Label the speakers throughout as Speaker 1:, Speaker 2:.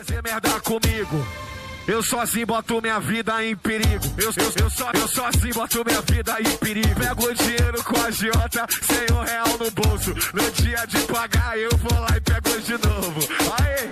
Speaker 1: Fazer merda comigo. Eu sozinho boto minha vida em perigo. Eu, eu, eu, só, eu sozinho boto minha vida em perigo. Pego o dinheiro com a Jota, sem um real no bolso. No dia de pagar, eu vou lá e pego de novo. Aê!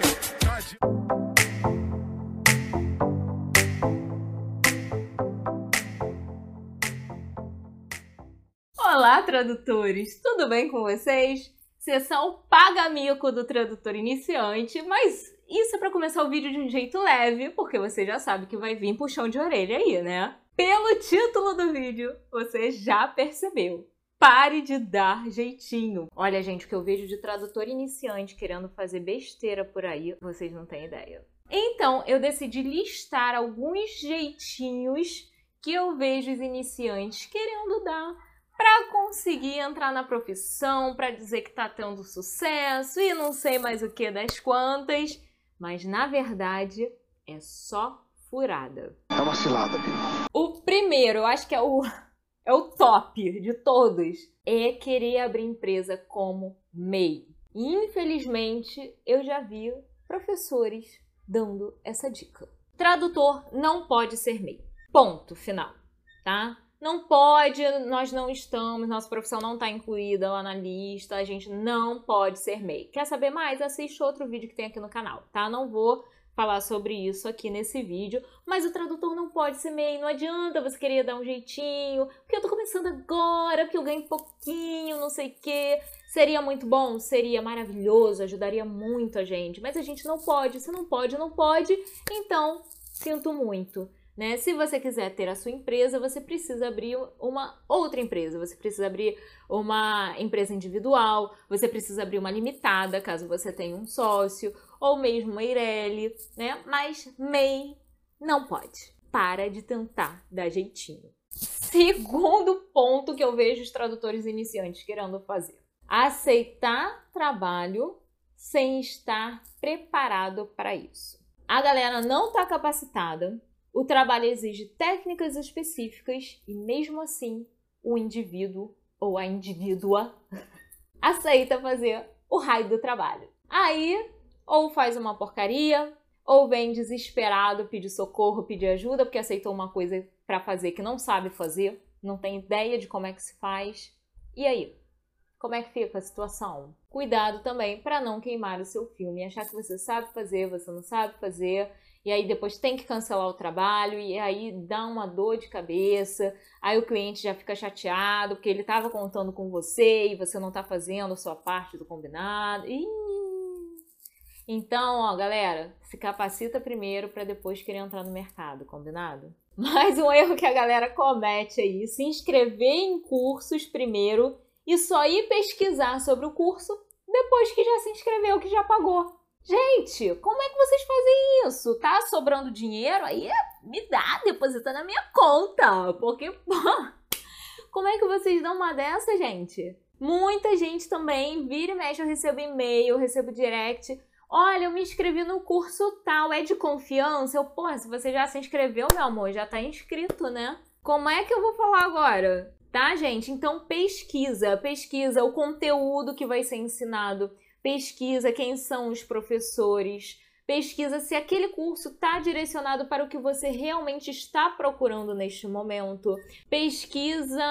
Speaker 2: Olá, tradutores! Tudo bem com vocês? Sessão paga-mico do tradutor iniciante, mas isso é para começar o vídeo de um jeito leve, porque você já sabe que vai vir puxão de orelha aí, né? Pelo título do vídeo, você já percebeu. Pare de dar jeitinho. Olha, gente, o que eu vejo de tradutor iniciante querendo fazer besteira por aí, vocês não têm ideia. Então, eu decidi listar alguns jeitinhos que eu vejo os iniciantes querendo dar para conseguir entrar na profissão, para dizer que está tendo sucesso e não sei mais o que das quantas, mas na verdade é só furada.
Speaker 3: É uma cilada, viu?
Speaker 2: O primeiro, eu acho que é o é o top de todos, é querer abrir empresa como MEI. infelizmente, eu já vi professores dando essa dica. Tradutor não pode ser MEI. Ponto final, tá? Não pode, nós não estamos, nossa profissão não está incluída lá na lista, a gente não pode ser MEI. Quer saber mais? Assiste outro vídeo que tem aqui no canal, tá? Não vou falar sobre isso aqui nesse vídeo, mas o tradutor não pode ser MEI, não adianta você querer dar um jeitinho, porque eu tô começando agora, porque eu ganho pouquinho, não sei o quê. Seria muito bom? Seria maravilhoso, ajudaria muito a gente, mas a gente não pode, se não pode, não pode, então sinto muito. Né? Se você quiser ter a sua empresa, você precisa abrir uma outra empresa, você precisa abrir uma empresa individual, você precisa abrir uma limitada, caso você tenha um sócio, ou mesmo uma Eireli, né? Mas MEI não pode. Para de tentar dar jeitinho. Segundo ponto que eu vejo os tradutores iniciantes querendo fazer: aceitar trabalho sem estar preparado para isso. A galera não está capacitada, o trabalho exige técnicas específicas e, mesmo assim, o indivíduo ou a indivídua aceita fazer o raio do trabalho. Aí, ou faz uma porcaria, ou vem desesperado pedir socorro, pedir ajuda, porque aceitou uma coisa para fazer que não sabe fazer, não tem ideia de como é que se faz. E aí? Como é que fica a situação? Cuidado também para não queimar o seu filme, achar que você sabe fazer, você não sabe fazer e aí depois tem que cancelar o trabalho, e aí dá uma dor de cabeça, aí o cliente já fica chateado porque ele estava contando com você e você não está fazendo a sua parte do combinado. Ih! Então, ó, galera, se capacita primeiro para depois querer entrar no mercado, combinado? Mais um erro que a galera comete aí, se inscrever em cursos primeiro e só ir pesquisar sobre o curso depois que já se inscreveu, que já pagou. Gente, como é que vocês fazem isso? Tá sobrando dinheiro? Aí me dá, deposita na minha conta. Porque, pô, como é que vocês dão uma dessa, gente? Muita gente também, vira e mexe, eu recebo e-mail, eu recebo direct. Olha, eu me inscrevi no curso tal, é de confiança? Eu, pô, se você já se inscreveu, meu amor, já tá inscrito, né? Como é que eu vou falar agora? Tá, gente? Então pesquisa, pesquisa o conteúdo que vai ser ensinado. Pesquisa quem são os professores, pesquisa se aquele curso está direcionado para o que você realmente está procurando neste momento, pesquisa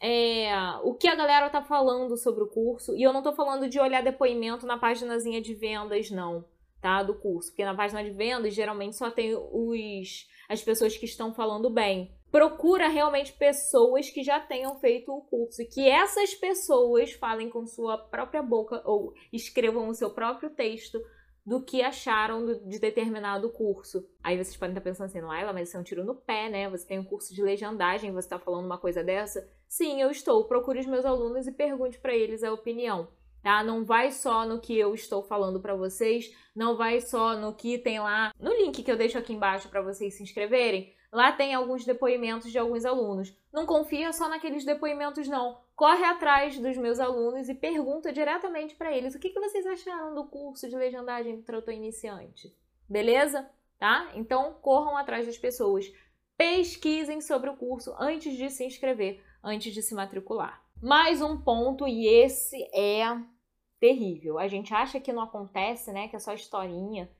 Speaker 2: é, o que a galera está falando sobre o curso, e eu não estou falando de olhar depoimento na páginazinha de vendas, não, tá? Do curso, porque na página de vendas geralmente só tem os, as pessoas que estão falando bem procura realmente pessoas que já tenham feito o curso e que essas pessoas falem com sua própria boca ou escrevam o seu próprio texto do que acharam de determinado curso. Aí vocês podem estar pensando assim, Laila, mas isso é um tiro no pé, né? Você tem um curso de legendagem, você está falando uma coisa dessa? Sim, eu estou. Procure os meus alunos e pergunte para eles a opinião. Tá? Não vai só no que eu estou falando para vocês, não vai só no que tem lá no link que eu deixo aqui embaixo para vocês se inscreverem, Lá tem alguns depoimentos de alguns alunos. Não confia só naqueles depoimentos, não. Corre atrás dos meus alunos e pergunta diretamente para eles o que, que vocês acharam do curso de legendagem do trator iniciante. Beleza? Tá? Então corram atrás das pessoas. Pesquisem sobre o curso antes de se inscrever, antes de se matricular. Mais um ponto, e esse é terrível. A gente acha que não acontece, né? Que é só historinha.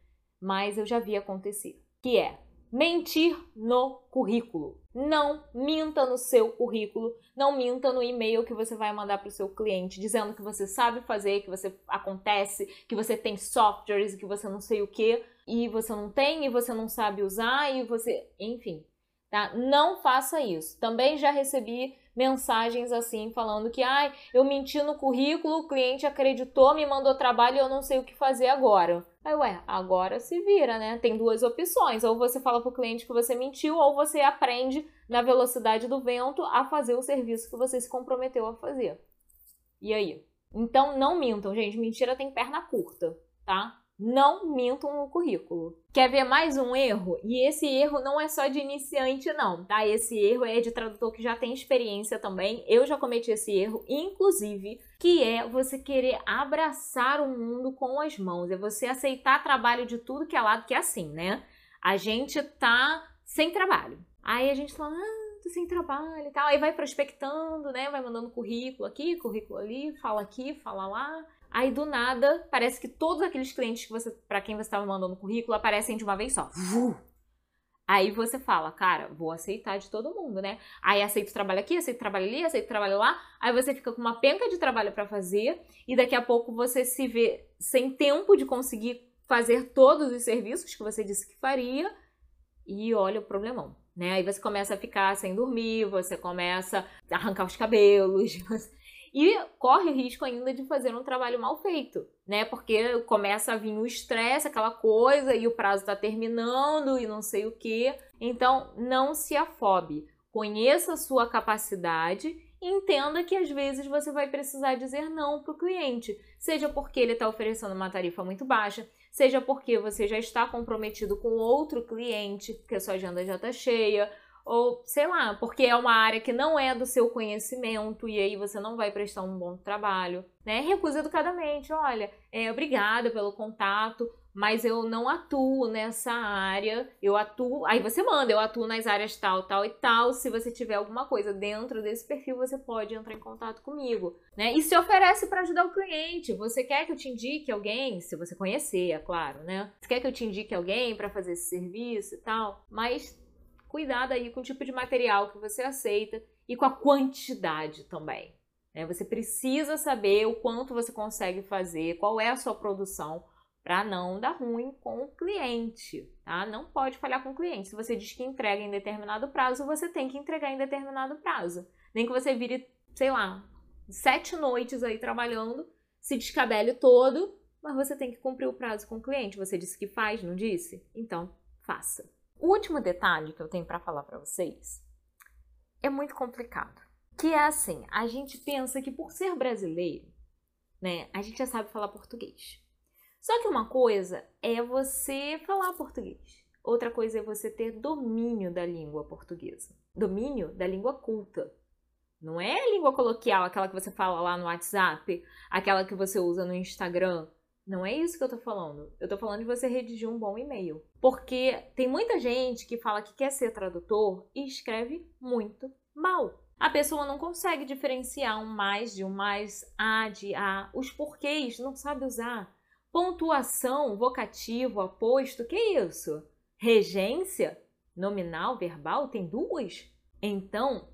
Speaker 2: mas eu já vi acontecer, que é mentir no currículo. Não minta no seu currículo, não minta no e-mail que você vai mandar para o seu cliente, dizendo que você sabe fazer, que você acontece, que você tem softwares, que você não sei o que, e você não tem, e você não sabe usar, e você. Enfim. Tá? Não faça isso. Também já recebi mensagens assim falando que ai, eu menti no currículo, o cliente acreditou, me mandou trabalho e eu não sei o que fazer agora. Aí, ué, agora se vira, né? Tem duas opções. Ou você fala pro cliente que você mentiu, ou você aprende na velocidade do vento a fazer o serviço que você se comprometeu a fazer. E aí? Então não mintam, gente. Mentira tem perna curta, tá? Não mintam no currículo. Quer ver mais um erro? E esse erro não é só de iniciante, não, tá? Esse erro é de tradutor que já tem experiência também. Eu já cometi esse erro, inclusive, que é você querer abraçar o mundo com as mãos, é você aceitar trabalho de tudo que é lado, que é assim, né? A gente tá sem trabalho. Aí a gente fala, ah, tô sem trabalho e tal. Aí vai prospectando, né? Vai mandando currículo aqui, currículo ali, fala aqui, fala lá. Aí do nada, parece que todos aqueles clientes que você, para quem você estava mandando currículo aparecem de uma vez só. Aí você fala, cara, vou aceitar de todo mundo, né? Aí aceito trabalho aqui, aceito trabalho ali, aceito trabalho lá. Aí você fica com uma penca de trabalho para fazer e daqui a pouco você se vê sem tempo de conseguir fazer todos os serviços que você disse que faria e olha o problemão, né? Aí você começa a ficar sem dormir, você começa a arrancar os cabelos, e corre o risco ainda de fazer um trabalho mal feito, né? Porque começa a vir o estresse, aquela coisa, e o prazo está terminando e não sei o que. Então, não se afobe. Conheça a sua capacidade entenda que às vezes você vai precisar dizer não para o cliente, seja porque ele está oferecendo uma tarifa muito baixa, seja porque você já está comprometido com outro cliente, porque a sua agenda já está cheia, ou sei lá, porque é uma área que não é do seu conhecimento e aí você não vai prestar um bom trabalho, né? Recusa educadamente, olha, é, obrigada pelo contato, mas eu não atuo nessa área, eu atuo, aí você manda, eu atuo nas áreas tal, tal e tal, se você tiver alguma coisa dentro desse perfil, você pode entrar em contato comigo, né? E se oferece para ajudar o cliente, você quer que eu te indique alguém, se você conhecer, é claro, né? Você quer que eu te indique alguém para fazer esse serviço e tal, mas cuidado aí com o tipo de material que você aceita e com a quantidade também. Né? Você precisa saber o quanto você consegue fazer, qual é a sua produção, para não dar ruim com o cliente, tá? Não pode falhar com o cliente. Se você diz que entrega em determinado prazo, você tem que entregar em determinado prazo. Nem que você vire, sei lá, sete noites aí trabalhando, se descabele todo, mas você tem que cumprir o prazo com o cliente. Você disse que faz, não disse? Então, faça. O último detalhe que eu tenho para falar para vocês é muito complicado. Que é assim, a gente pensa que por ser brasileiro, né, a gente já sabe falar português. Só que uma coisa é você falar português. Outra coisa é você ter domínio da língua portuguesa. Domínio da língua culta. Não é a língua coloquial, aquela que você fala lá no WhatsApp, aquela que você usa no Instagram, não é isso que eu tô falando. Eu tô falando de você redigir um bom e-mail. Porque tem muita gente que fala que quer ser tradutor e escreve muito mal. A pessoa não consegue diferenciar um mais de um mais, a de a, os porquês, não sabe usar. Pontuação, vocativo, aposto, que isso? Regência, nominal, verbal, tem duas? Então,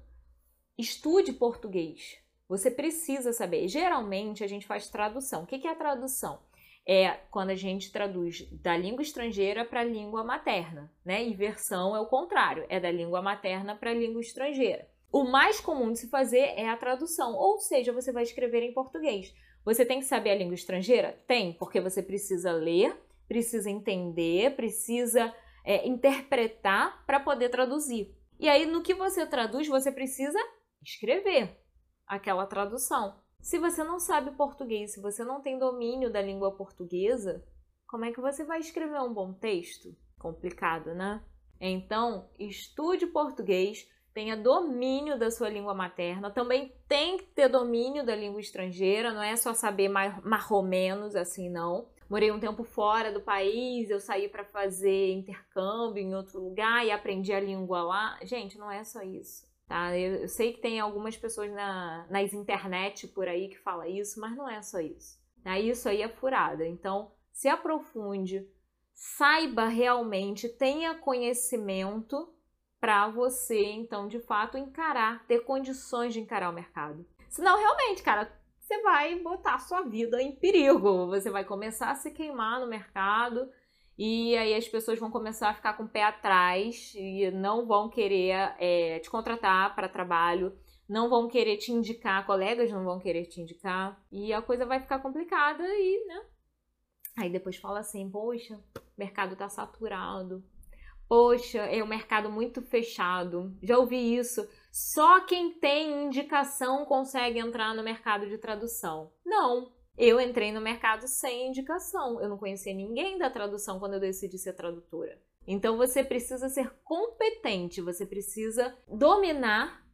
Speaker 2: estude português. Você precisa saber. Geralmente a gente faz tradução. O que é a tradução? É quando a gente traduz da língua estrangeira para a língua materna, né? E versão é o contrário, é da língua materna para a língua estrangeira. O mais comum de se fazer é a tradução, ou seja, você vai escrever em português. Você tem que saber a língua estrangeira? Tem, porque você precisa ler, precisa entender, precisa é, interpretar para poder traduzir. E aí, no que você traduz, você precisa escrever aquela tradução. Se você não sabe português, se você não tem domínio da língua portuguesa, como é que você vai escrever um bom texto? Complicado, né? Então, estude português, tenha domínio da sua língua materna, também tem que ter domínio da língua estrangeira, não é só saber mais, mais ou menos assim, não. Morei um tempo fora do país, eu saí para fazer intercâmbio em outro lugar e aprendi a língua lá. Gente, não é só isso. Tá? Eu, eu sei que tem algumas pessoas na, nas internet por aí que fala isso, mas não é só isso. Tá? Isso aí é furada. Então, se aprofunde, saiba realmente, tenha conhecimento para você, então, de fato, encarar, ter condições de encarar o mercado. Senão, realmente, cara, você vai botar sua vida em perigo. Você vai começar a se queimar no mercado e aí as pessoas vão começar a ficar com o pé atrás e não vão querer é, te contratar para trabalho, não vão querer te indicar, colegas não vão querer te indicar e a coisa vai ficar complicada e, né? Aí depois fala assim, poxa, o mercado tá saturado, Poxa, é um mercado muito fechado. Já ouvi isso. Só quem tem indicação consegue entrar no mercado de tradução. Não. Eu entrei no mercado sem indicação. Eu não conhecia ninguém da tradução quando eu decidi ser tradutora. Então você precisa ser competente, você precisa dominar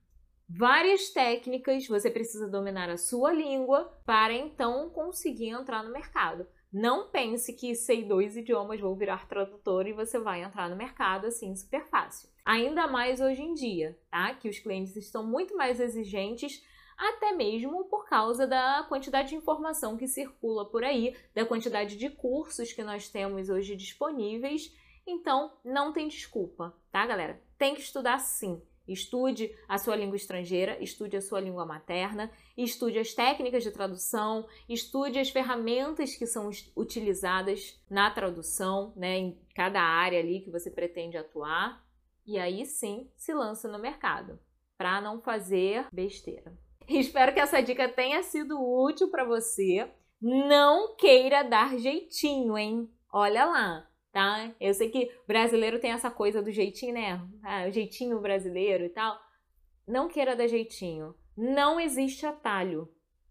Speaker 2: várias técnicas, você precisa dominar a sua língua para então conseguir entrar no mercado. Não pense que sei dois idiomas, vou virar tradutor e você vai entrar no mercado assim super fácil. Ainda mais hoje em dia, tá? Que os clientes estão muito mais exigentes, até mesmo por causa da quantidade de informação que circula por aí, da quantidade de cursos que nós temos hoje disponíveis. Então, não tem desculpa, tá, galera? Tem que estudar sim. Estude a sua língua estrangeira, estude a sua língua materna, estude as técnicas de tradução, estude as ferramentas que são utilizadas na tradução, né, em cada área ali que você pretende atuar, e aí sim se lança no mercado, para não fazer besteira. Espero que essa dica tenha sido útil para você. Não queira dar jeitinho, hein? Olha lá, tá? Eu sei que brasileiro tem essa coisa do jeitinho, né? Ah, o jeitinho brasileiro e tal. Não queira dar jeitinho. Não existe atalho.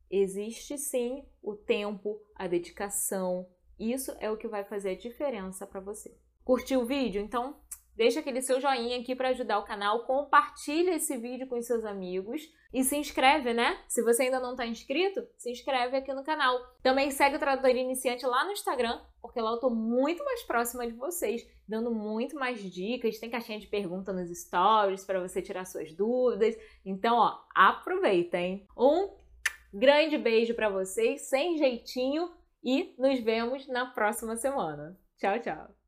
Speaker 2: Existe sim o tempo, a dedicação. Isso é o que vai fazer a diferença para você. Curtiu o vídeo? Então, deixa aquele seu joinha aqui para ajudar o canal, compartilha esse vídeo com seus amigos e se inscreve, né? Se você ainda não está inscrito, se inscreve aqui no canal. Também segue o Tradutor Iniciante lá no Instagram, porque lá eu tô muito mais próxima de vocês, dando muito mais dicas, tem caixinha de pergunta nos stories para você tirar suas dúvidas. Então, ó, aproveita, hein? Um grande beijo para vocês, sem jeitinho, e nos vemos na próxima semana. Tchau, tchau.